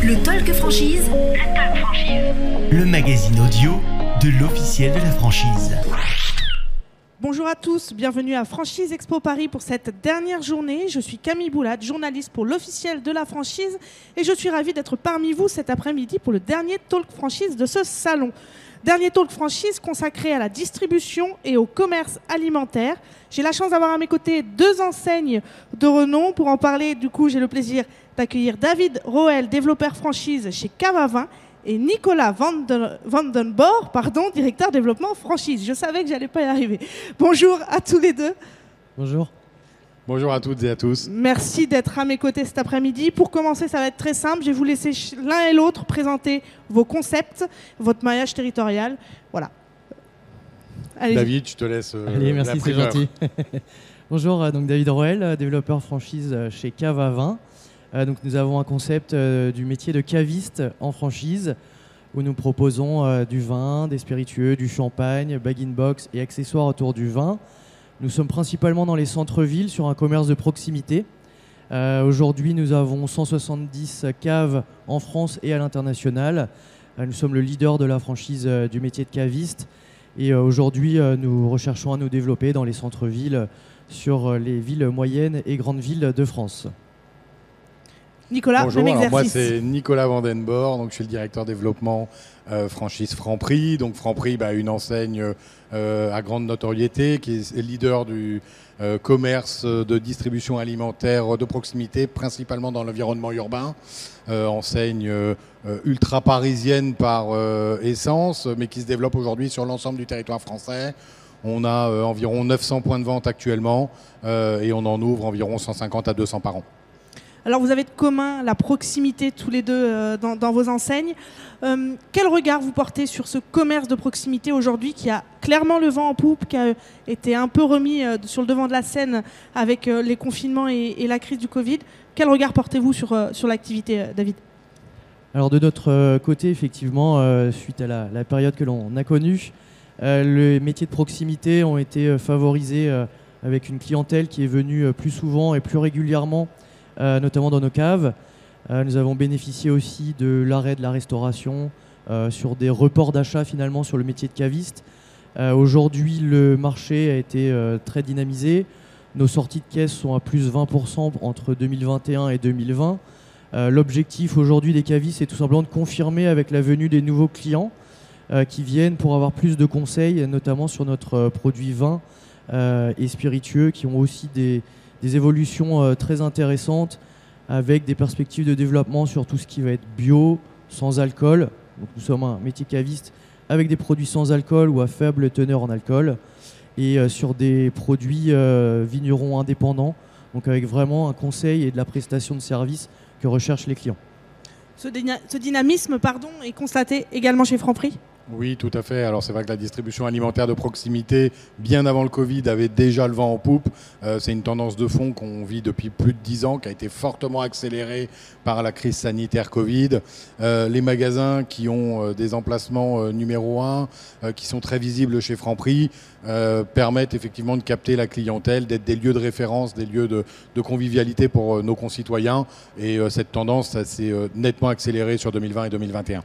Le Talk Franchise. Le Talk Franchise. Le magazine audio de l'officiel de la franchise. Bonjour à tous, bienvenue à Franchise Expo Paris pour cette dernière journée. Je suis Camille Boulade, journaliste pour l'officiel de la franchise et je suis ravie d'être parmi vous cet après-midi pour le dernier talk franchise de ce salon. Dernier talk franchise consacré à la distribution et au commerce alimentaire. J'ai la chance d'avoir à mes côtés deux enseignes de renom. Pour en parler, du coup, j'ai le plaisir d'accueillir David Roel, développeur franchise chez Cavavin, et Nicolas Vandenborg, pardon, directeur développement franchise. Je savais que j'allais pas y arriver. Bonjour à tous les deux. Bonjour. Bonjour à toutes et à tous. Merci d'être à mes côtés cet après-midi. Pour commencer, ça va être très simple. Je vais vous laisser l'un et l'autre présenter vos concepts, votre maillage territorial. Voilà. Allez David, je te laisse. Euh, Allez, merci, c'est gentil. Bonjour, euh, donc David Roel, euh, développeur franchise chez Cava 20. Donc nous avons un concept du métier de caviste en franchise où nous proposons du vin, des spiritueux, du champagne, bag-in-box et accessoires autour du vin. Nous sommes principalement dans les centres-villes sur un commerce de proximité. Euh, aujourd'hui, nous avons 170 caves en France et à l'international. Euh, nous sommes le leader de la franchise euh, du métier de caviste. Et aujourd'hui, nous recherchons à nous développer dans les centres-villes sur les villes moyennes et grandes villes de France. Nicolas, Bonjour, moi c'est Nicolas Vandenborg, donc je suis le directeur développement euh, franchise Franprix. Donc Franprix, bah, une enseigne euh, à grande notoriété qui est leader du euh, commerce de distribution alimentaire de proximité, principalement dans l'environnement urbain. enseigne ultra parisienne par essence, mais qui se développe aujourd'hui sur l'ensemble du territoire français. On a environ 900 points de vente actuellement et on en ouvre environ 150 à 200 par an. Alors vous avez de commun la proximité tous les deux euh, dans, vos enseignes. Euh, quel regard vous portez sur ce commerce de proximité aujourd'hui qui a clairement le vent en poupe, qui a été un peu remis euh, sur le devant de la scène avec les confinements et, la crise du Covid? Quel regard portez-vous sur, sur l'activité, David? Alors de notre côté, effectivement, suite à la, période que l'on a connue, les métiers de proximité ont été favorisés avec une clientèle qui est venue plus souvent et plus régulièrement notamment dans nos caves. Euh, nous avons bénéficié aussi de l'arrêt de la restauration euh, sur des reports d'achat finalement sur le métier de caviste. Aujourd'hui, le marché a été très dynamisé. Nos sorties de caisse sont à plus 20% entre 2021 et 2020. L'objectif aujourd'hui des cavistes, c'est tout simplement de confirmer avec la venue des nouveaux clients qui viennent pour avoir plus de conseils, notamment sur notre produit vin et spiritueux, qui ont aussi des, des évolutions euh, très intéressantes avec des perspectives de développement sur tout ce qui va être bio, sans alcool. Donc nous sommes un métier caviste avec des produits sans alcool ou à faible teneur en alcool et euh, sur des produits euh, vignerons indépendants, donc avec vraiment un conseil et de la prestation de services que recherchent les clients. Ce, dynamisme pardon, est constaté également chez Franprix? Oui, tout à fait. Alors c'est vrai que la distribution alimentaire de proximité, bien avant le Covid, avait déjà le vent en poupe. Euh, c'est une tendance de fond qu'on vit depuis plus de dix ans, qui a été fortement accélérée par la crise sanitaire Covid. Euh, les magasins qui ont euh, des emplacements numéro un, qui sont très visibles chez Franprix, permettent effectivement de capter la clientèle, d'être des lieux de référence, des lieux de, de convivialité pour nos concitoyens. Et cette tendance, s'est nettement accélérée sur 2020 et 2021.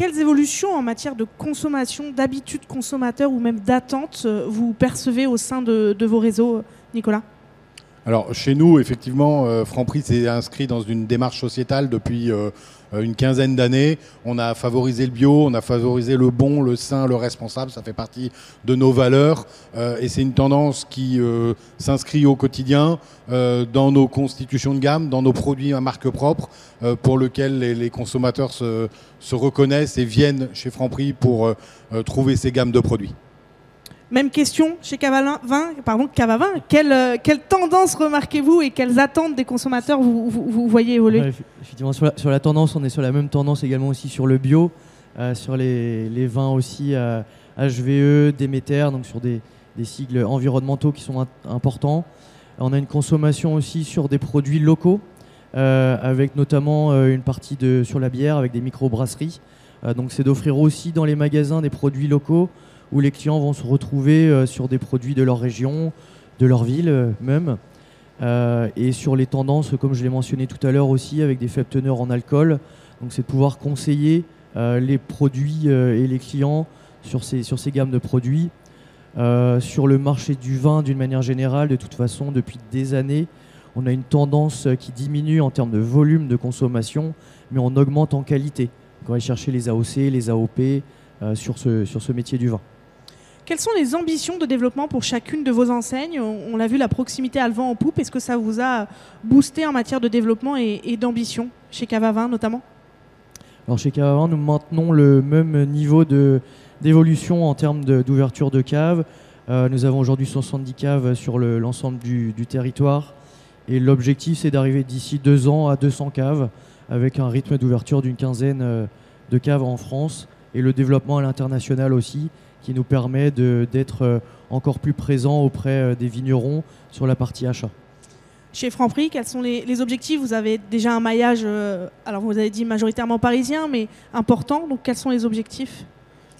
Quelles évolutions en matière de consommation, d'habitude consommateur ou même d'attente euh, vous percevez au sein de, vos réseaux, Nicolas? Alors chez nous, effectivement, euh, Franprix s'est inscrit dans une démarche sociétale depuis euh, une quinzaine d'années. On a favorisé le bio, on a favorisé le bon, le sain, le responsable. Ça fait partie de nos valeurs euh, et c'est une tendance qui s'inscrit au quotidien dans nos constitutions de gamme, dans nos produits à marque propre, pour lesquels les, consommateurs se, se, reconnaissent et viennent chez Franprix pour trouver ces gammes de produits. Même question chez Cavalin, pardon, Cavavin. Quelle, euh, quelle tendance remarquez-vous et quelles attentes des consommateurs vous, voyez évoluer Effectivement, sur la, tendance, on est sur la même tendance également aussi sur le bio, euh, sur les, vins aussi HVE, euh, Déméter, donc sur des, des, sigles environnementaux qui sont importants. On a une consommation aussi sur des produits locaux, avec notamment une partie sur la bière avec des micro-brasseries. donc c'est d'offrir aussi dans les magasins des produits locaux où les clients vont se retrouver euh, sur des produits de leur région, de leur ville euh, même. Euh, et sur les tendances, comme je l'ai mentionné tout à l'heure aussi, avec des faibles teneurs en alcool, Donc c'est de pouvoir conseiller les produits et les clients sur ces, sur ces gammes de produits. Sur le marché du vin, d'une manière générale, de toute façon, depuis des années, on a une tendance qui diminue en termes de volume de consommation, mais on augmente en qualité. Donc on va chercher les AOC, les AOP sur, ce, sur ce métier du vin. Quelles sont les ambitions de développement pour chacune de vos enseignes? On, l'a vu, la proximité à le vent en poupe. Est-ce que ça vous a boosté en matière de développement et, d'ambition, chez Cavavin notamment? Alors chez Cavavin, nous maintenons le même niveau d'évolution en termes d'ouverture de, caves. Euh, nous avons aujourd'hui 70 caves sur l'ensemble du, territoire. Et l'objectif, c'est d'arriver d'ici deux ans à 200 caves, avec un rythme d'ouverture d'une quinzaine euh, de caves en France. Et le développement à l'international aussi, qui nous permet d'être euh, encore plus présent auprès des vignerons sur la partie achat. Chez Franprix, quels sont les, objectifs? Vous avez déjà un maillage, euh, alors vous avez dit majoritairement parisien, mais important. Donc quels sont les objectifs?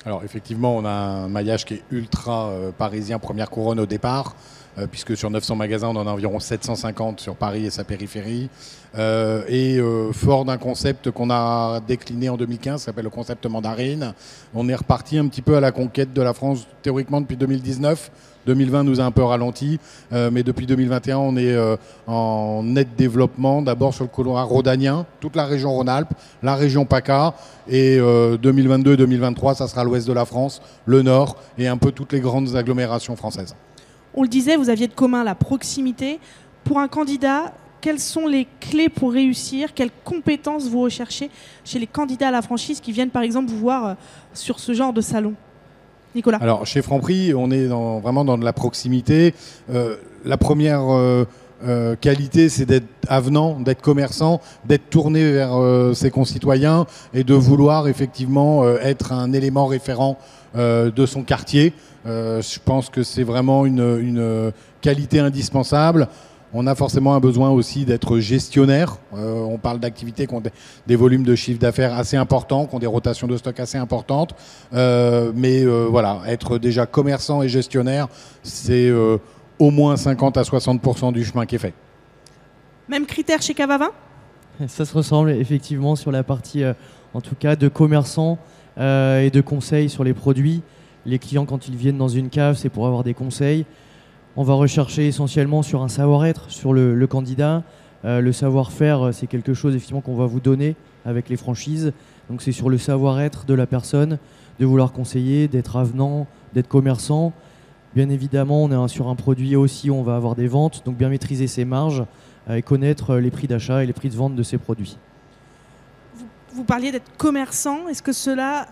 Alors effectivement, on a un maillage qui est ultra euh, parisien, première couronne au départ. Euh, puisque sur 900 magasins, on en a environ 750 sur Paris et sa périphérie. Euh, et euh, fort d'un concept qu'on a décliné en 2015, qui s'appelle le concept mandarine, on est reparti un petit peu à la conquête de la France théoriquement depuis 2019. 2020 nous a un peu ralenti, mais depuis 2021, on est en net développement, d'abord sur le couloir rhodanien, toute la région Rhône-Alpes, la région PACA, et 2022-2023, ça sera l'ouest de la France, le nord, et un peu toutes les grandes agglomérations françaises. On le disait, vous aviez de commun la proximité. Pour un candidat, quelles sont les clés pour réussir? Quelles compétences vous recherchez chez les candidats à la franchise qui viennent par exemple vous voir euh, sur ce genre de salon? Nicolas Alors chez Franprix, on est vraiment dans de la proximité. Euh, la première euh, qualité, c'est d'être avenant, d'être commerçant, d'être tourné vers ses concitoyens et de vouloir effectivement être un élément référent de son quartier. Euh, je pense que c'est vraiment une, qualité indispensable. On a forcément un besoin aussi d'être gestionnaire. Euh, on parle d'activités qui ont des, volumes de chiffre d'affaires assez importants, qui ont des rotations de stock assez importantes. Euh, mais voilà, être déjà commerçant et gestionnaire, c'est au moins 50 à 60% du chemin qui est fait. Même critère chez Cavavin Ça se ressemble effectivement sur la partie, en tout cas, de commerçant et de conseils sur les produits. Les clients, quand ils viennent dans une cave, c'est pour avoir des conseils. On va rechercher essentiellement sur un savoir-être, sur le, candidat. Euh, le savoir-faire, c'est quelque chose effectivement qu'on va vous donner avec les franchises. Donc c'est sur le savoir-être de la personne, de vouloir conseiller, d'être avenant, d'être commerçant. Bien évidemment, on est sur un produit aussi où on va avoir des ventes, donc bien maîtriser ses marges euh, et connaître les prix d'achat et les prix de vente de ces produits. vous parliez d'être commerçant. Est-ce que cela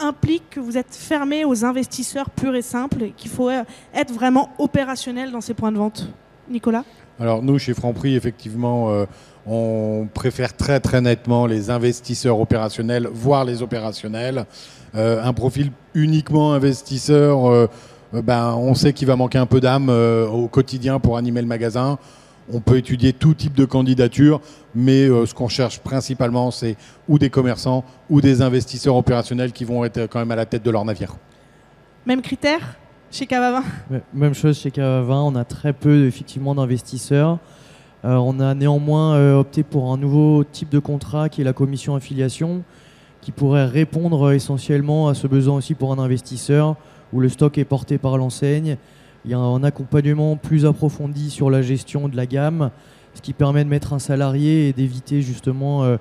implique que vous êtes fermé aux investisseurs purs et simples et qu'il faut être vraiment opérationnel dans ces points de vente Nicolas? Alors nous, chez Franprix, effectivement, euh, on préfère très très nettement les investisseurs opérationnels, voire les opérationnels. Euh, un profil uniquement investisseur, euh, ben, on sait qu'il va manquer un peu d'âme au quotidien pour animer le magasin. On peut étudier tout type de candidature, mais euh, ce qu'on cherche principalement, c'est ou des commerçants ou des investisseurs opérationnels qui vont être quand même à la tête de leur navire. Même critère chez Cavavin Même chose chez Cavavin, on a très peu effectivement d'investisseurs. Euh, on a néanmoins euh, opté pour un nouveau type de contrat qui est la commission affiliation, qui pourrait répondre essentiellement à ce besoin aussi pour un investisseur, où le stock est porté par l'enseigne il y a un accompagnement plus approfondi sur la gestion de la gamme, ce qui permet de mettre un salarié et d'éviter justement euh,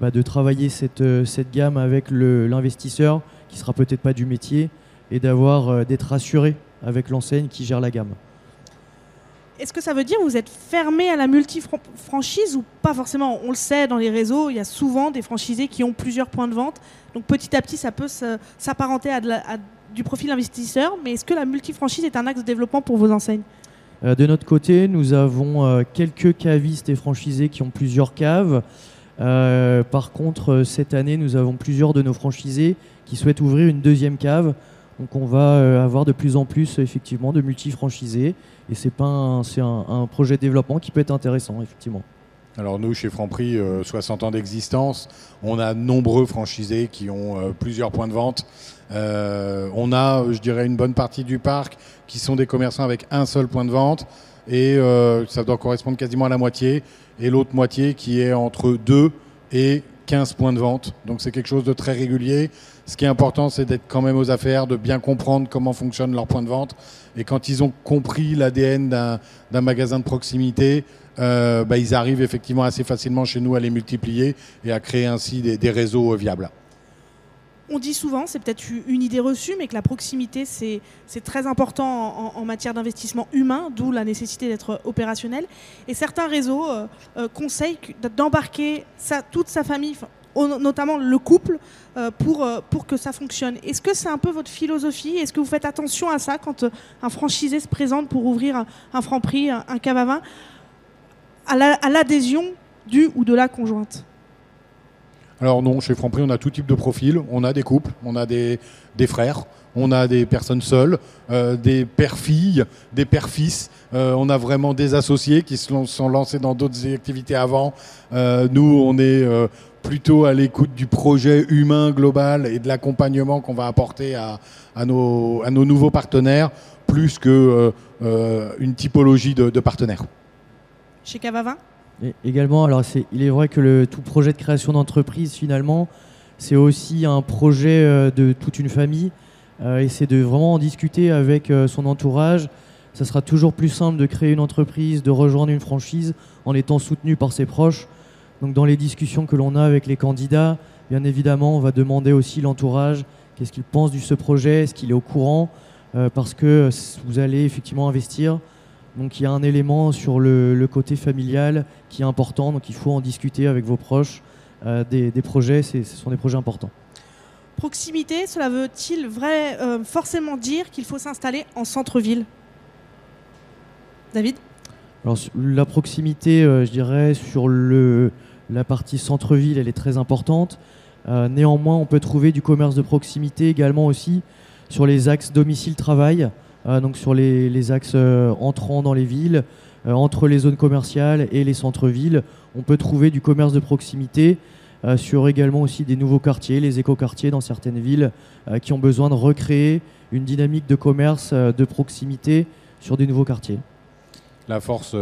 bah, de travailler cette, euh, gamme avec l'investisseur qui sera peut-être pas du métier et d'avoir euh, d'être rassuré avec l'enseigne qui gère la gamme. Est-ce que ça veut dire que vous êtes fermé à la multi-franchise ou pas forcément? On le sait dans les réseaux, il y a souvent des franchisés qui ont plusieurs points de vente. Donc petit à petit, ça peut s'apparenter à, à du profil investisseur, mais est-ce que la multifranchise est un axe de développement pour vos enseignes euh, De notre côté, nous avons euh, quelques cavistes et franchisés qui ont plusieurs caves. Euh, par contre, cette année, nous avons plusieurs de nos franchisés qui souhaitent ouvrir une deuxième cave. Donc on va avoir de plus en plus effectivement de multifranchisés et c'est un, un, projet de développement qui peut être intéressant effectivement. Alors nous, chez Franprix, 60 ans d'existence, on a nombreux franchisés qui ont plusieurs points de vente. Euh, on a, je dirais, une bonne partie du parc qui sont des commerçants avec un seul point de vente et euh, ça doit correspondre quasiment à la moitié et l'autre moitié qui est entre 2 et 15 points de vente. Donc c'est quelque chose de très régulier. Ce qui est important, c'est d'être quand même aux affaires, de bien comprendre comment fonctionnent leurs points de vente. Et quand ils ont compris l'ADN d'un magasin de proximité, euh, bah, ils arrivent effectivement assez facilement chez nous à les multiplier et à créer ainsi des, réseaux viables. On dit souvent, c'est peut-être une idée reçue, mais que la proximité, c'est très important en, matière d'investissement humain, d'où la nécessité d'être opérationnel. Et certains réseaux euh, euh, conseillent d'embarquer toute sa famille, notamment le couple, euh, pour, euh, que ça fonctionne. Est-ce que c'est un peu votre philosophie? Est-ce que vous faites attention à ça quand euh, un franchisé se présente pour ouvrir un, un franc-prix, un, un cave à vin, à l'adhésion du ou de la conjointe alors non, chez Franprix, on a tout type de profil. On a des couples, on a des, des frères, on a des personnes seules, euh, des pères-filles, des pères-fils. Euh, on a vraiment des associés qui se sont lancés dans d'autres activités avant. Euh, nous, on est plutôt à l'écoute du projet humain global et de l'accompagnement qu'on va apporter à, à, nos, à, nos, nouveaux partenaires, plus que euh, une typologie de partenaires. Chez Cavavin également, alors il est vrai que tout projet de création d'entreprise, finalement, c'est aussi un projet euh, de toute une famille. Euh, et c'est de vraiment en discuter avec euh, son entourage. Ça sera toujours plus simple de créer une entreprise, de rejoindre une franchise en étant soutenu par ses proches. Donc dans les discussions que l'on a avec les candidats, bien évidemment, on va demander aussi l'entourage, qu'est-ce qu'il pense de ce projet, est-ce qu'il est au courant, parce que vous allez effectivement investir donc il y a un élément sur le, le, côté familial qui est important, donc il faut en discuter avec vos proches. Euh, des, des, projets, ce sont des projets importants. Proximité, cela veut-il vrai, euh, forcément dire qu'il faut s'installer en centre-ville? David? Alors, La proximité, euh, je dirais, sur le, la partie centre-ville, elle est très importante. Néanmoins, on peut trouver du commerce de proximité également aussi sur les axes domicile-travail. Euh, donc sur les, axes euh, entrant dans les villes, euh, entre les zones commerciales et les centres-villes. On peut trouver du commerce de proximité sur également aussi des nouveaux quartiers, les écoquartiers dans certaines villes qui ont besoin de recréer une dynamique de commerce de proximité sur des nouveaux quartiers. La force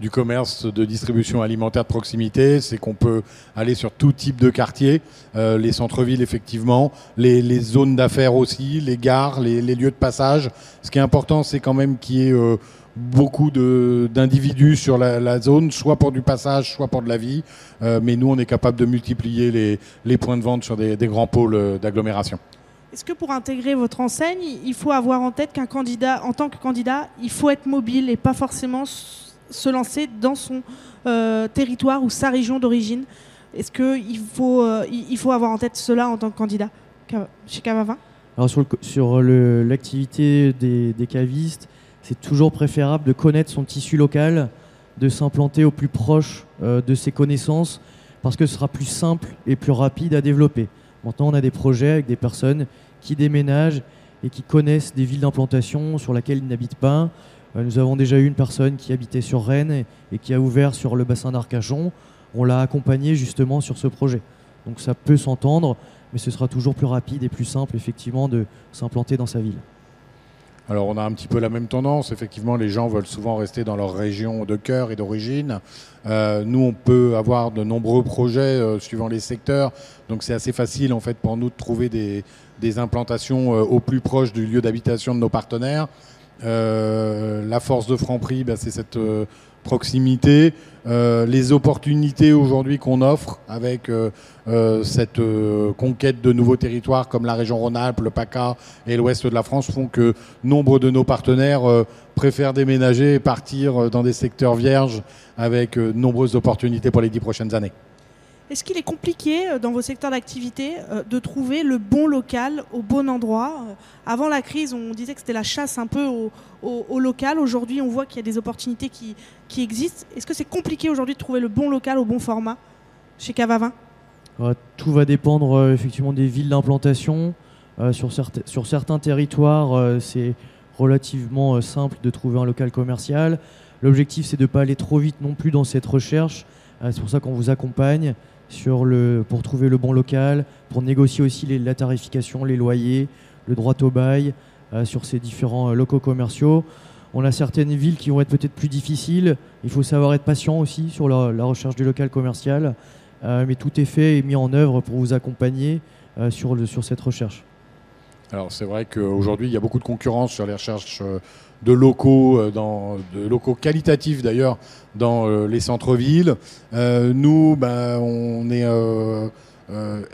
du commerce de distribution alimentaire de proximité, c'est qu'on peut aller sur tout type de quartier, euh, les centres-villes effectivement, les, zones d'affaires aussi, les gares, les, lieux de passage. Ce qui est important, c'est quand même qu'il y ait euh, beaucoup d'individus sur la, zone, soit pour du passage, soit pour de la vie. Euh, mais nous, on est capable de multiplier les, les points de vente sur des, des grands pôles d'agglomération. Est-ce que pour intégrer votre enseigne, il faut avoir en tête qu'un candidat, en tant que candidat, il faut être mobile et pas forcément se lancer dans son euh, territoire ou sa région d'origine Est-ce qu'il faut, euh, il faut avoir en tête cela en tant que candidat chez Cavavin Alors sur, sur l'activité des, cavistes, c'est toujours préférable de connaître son tissu local, de s'implanter au plus proche euh, de ses connaissances, parce que ce sera plus simple et plus rapide à développer. Maintenant, on a des projets avec des personnes qui déménagent et qui connaissent des villes d'implantation sur lesquelles ils n'habitent pas, Euh, nous avons déjà eu une personne qui habitait sur Rennes et qui a ouvert sur le bassin d'Arcachon. On l'a accompagné justement sur ce projet. Donc ça peut s'entendre, mais ce sera toujours plus rapide et plus simple effectivement de s'implanter dans sa ville. Alors on a un petit peu la même tendance. Effectivement, les gens veulent souvent rester dans leur région de cœur et d'origine. Euh, nous, on peut avoir de nombreux projets euh, suivant les secteurs. Donc c'est assez facile en fait pour nous de trouver des, implantations euh, au plus proche du lieu d'habitation de nos partenaires. Euh, la force de Franprix, bah, c'est cette euh, proximité, euh, les opportunités aujourd'hui qu'on offre avec cette conquête de nouveaux territoires comme la région Rhône-Alpes, le PACA et l'ouest de la France font que nombre de nos partenaires préfèrent déménager et partir dans des secteurs vierges avec de nombreuses opportunités pour les dix prochaines années. Est-ce qu'il est compliqué euh, dans vos secteurs d'activité euh, de trouver le bon local au bon endroit? Euh, Avant la crise, on disait que c'était la chasse un peu au, local. Aujourd'hui, on voit qu'il y a des opportunités qui, existent. Est-ce que c'est compliqué aujourd'hui de trouver le bon local au bon format chez Cavavin? Tout va dépendre effectivement des villes d'implantation. sur, sur certains territoires, c'est relativement simple de trouver un local commercial. L'objectif, c'est de ne pas aller trop vite non plus dans cette recherche. C'est pour ça qu'on vous accompagne sur le, pour trouver le bon local, pour négocier aussi les, la tarification, les loyers, le droit au bail euh, sur ces différents euh, locaux commerciaux. On a certaines villes qui vont être peut-être plus difficiles. Il faut savoir être patient aussi sur la, recherche du local commercial. mais tout est fait et mis en œuvre pour vous accompagner sur, sur cette recherche. Alors c'est vrai qu'aujourd'hui, il y a beaucoup de concurrence sur les recherches de locaux, dans, de locaux qualitatifs d'ailleurs, dans les centres-villes. nous, ben, on est euh,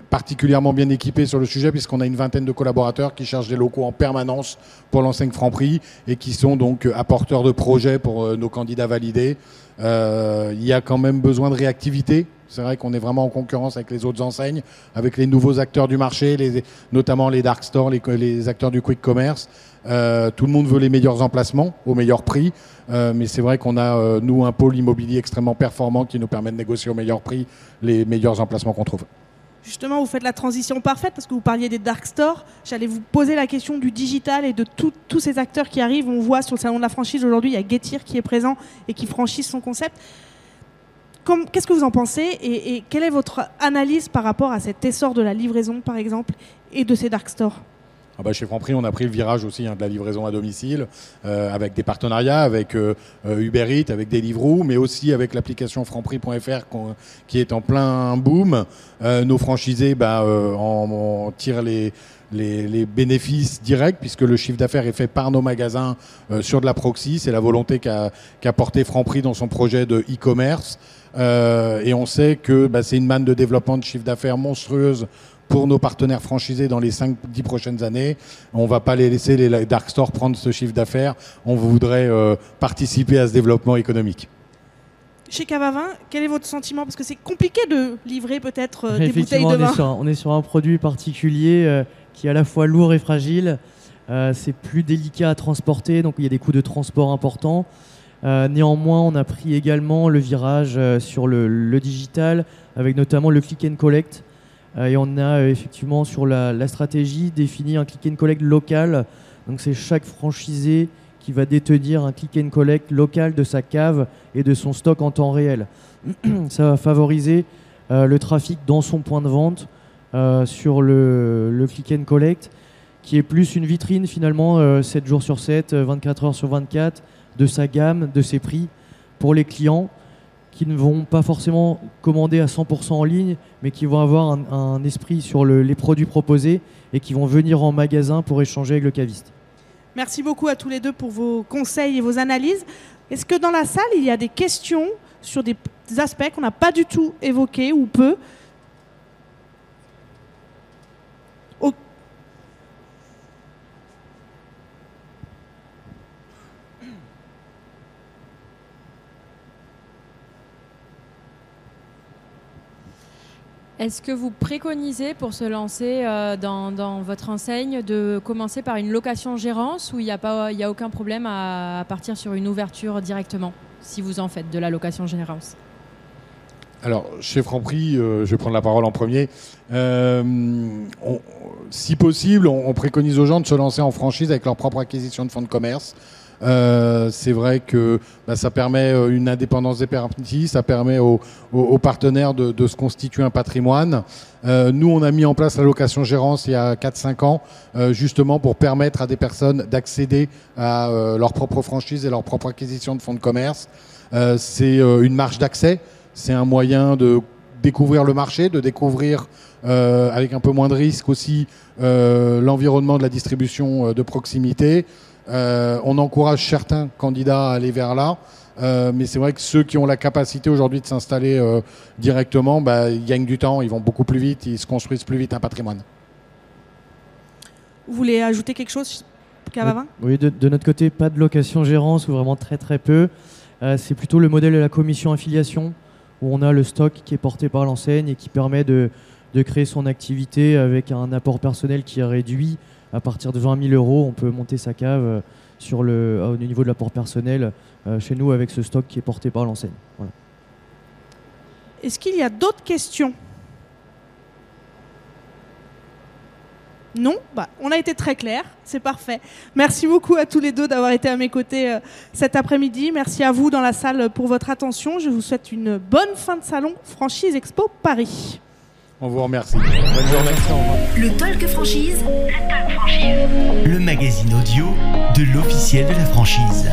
particulièrement bien équipé sur le sujet puisqu'on a une vingtaine de collaborateurs qui cherchent des locaux en permanence pour l'enseigne Franprix et qui sont donc euh, apporteurs de projets pour euh, nos candidats validés. il y a quand même besoin de réactivité. C'est vrai qu'on est vraiment en concurrence avec les autres enseignes, avec les nouveaux acteurs du marché, notamment les dark stores, les, acteurs du quick commerce. tout le monde veut les meilleurs emplacements au meilleur prix, mais c'est vrai qu'on a, nous, un pôle immobilier extrêmement performant qui nous permet de négocier au meilleur prix les meilleurs emplacements qu'on trouve. Justement, vous faites la transition parfaite parce que vous parliez des dark stores. J'allais vous poser la question du digital et de tous ces acteurs qui arrivent. On voit sur le salon de la franchise aujourd'hui, il y a Getir qui est présent et qui franchise son concept. Qu'est-ce que vous en pensez et, et quelle est votre analyse par rapport à cet essor de la livraison, par exemple, et de ces dark stores? Ah bah, chez Franprix, on a pris le virage aussi hein, de la livraison à domicile, euh, avec des partenariats avec euh, euh, Uber Eats, avec Deliveroo, mais aussi avec l'application franprix.fr qui est en plein boom. nos franchisés bah, en, tirent les, bénéfices directs puisque le chiffre d'affaires est fait par nos magasins sur de la proxy. C'est la volonté qu'a qu porté Franprix dans son projet de e-commerce. et on sait que bah, c'est une manne de développement de chiffre d'affaires monstrueuse pour nos partenaires franchisés dans les 5-10 prochaines années. On ne va pas les laisser les dark stores prendre ce chiffre d'affaires. On voudrait euh, participer à ce développement économique. Chez Cavavin, quel est votre sentiment? Parce que c'est compliqué de livrer peut-être euh, des bouteilles de vin. On est, sur un, produit particulier euh, qui est à la fois lourd et fragile. c'est plus délicat à transporter, donc il y a des coûts de transport importants. néanmoins, on a pris également le virage sur le, le, digital, avec notamment le click and collect, euh, et on a euh, effectivement sur la, stratégie défini un click and collect local. Donc c'est chaque franchisé qui va détenir un click and collect local de sa cave et de son stock en temps réel. Ça va favoriser euh, le trafic dans son point de vente sur le, le, click and collect, qui est plus une vitrine finalement 7 jours sur 7, 24 heures sur 24, de sa gamme, de ses prix pour les clients qui ne vont pas forcément commander à 100% en ligne, mais qui vont avoir un, esprit sur les produits proposés et qui vont venir en magasin pour échanger avec le caviste. Merci beaucoup à tous les deux pour vos conseils et vos analyses. Est-ce que dans la salle, il y a des questions sur des aspects qu'on n'a pas du tout évoqués ou peu? Est-ce que vous préconisez pour se lancer euh, dans, votre enseigne de commencer par une location-gérance ou il n'y a, a aucun problème à, partir sur une ouverture directement si vous en faites de la location-gérance alors, chez Franprix, euh, je vais prendre la parole en premier. Euh, si possible, on, préconise aux gens de se lancer en franchise avec leur propre acquisition de fonds de commerce. Euh, c'est vrai que bah, ça permet euh, une indépendance des permis, ça permet aux, partenaires de, se constituer un patrimoine. Euh, nous, on a mis en place la location gérance il y a 4-5 ans, justement pour permettre à des personnes d'accéder à leur propre franchise et leur propre acquisition de fonds de commerce. c'est une marge d'accès, c'est un moyen de découvrir le marché, de découvrir avec un peu moins de risque aussi l'environnement de la distribution de proximité. Euh, on encourage certains candidats à aller vers là. Euh, mais c'est vrai que ceux qui ont la capacité aujourd'hui de s'installer euh, directement, bah, ils gagnent du temps, ils vont beaucoup plus vite, ils se construisent plus vite un patrimoine. Vous voulez ajouter quelque chose, Cavavin? Oui, de, notre côté, pas de location-gérance ou vraiment très très peu. c'est plutôt le modèle de la commission affiliation où on a le stock qui est porté par l'enseigne et qui permet de, de créer son activité avec un apport personnel qui est réduit à partir de 20 000 euros, on peut monter sa cave euh, sur le, au niveau de l'apport personnel euh, chez nous avec ce stock qui est porté par l'enseigne. Est-ce qu'il y a d'autres questions? Non? Bah, On a été très clair, c'est parfait. Merci beaucoup à tous les deux d'avoir été à mes côtés euh, cet après-midi. Merci à vous dans la salle pour votre attention. Je vous souhaite une bonne fin de salon Franchise Expo Paris. On vous remercie. Bonne journée. Le Talk Franchise. Le Talk Franchise. Le magazine audio de l'officiel de la franchise.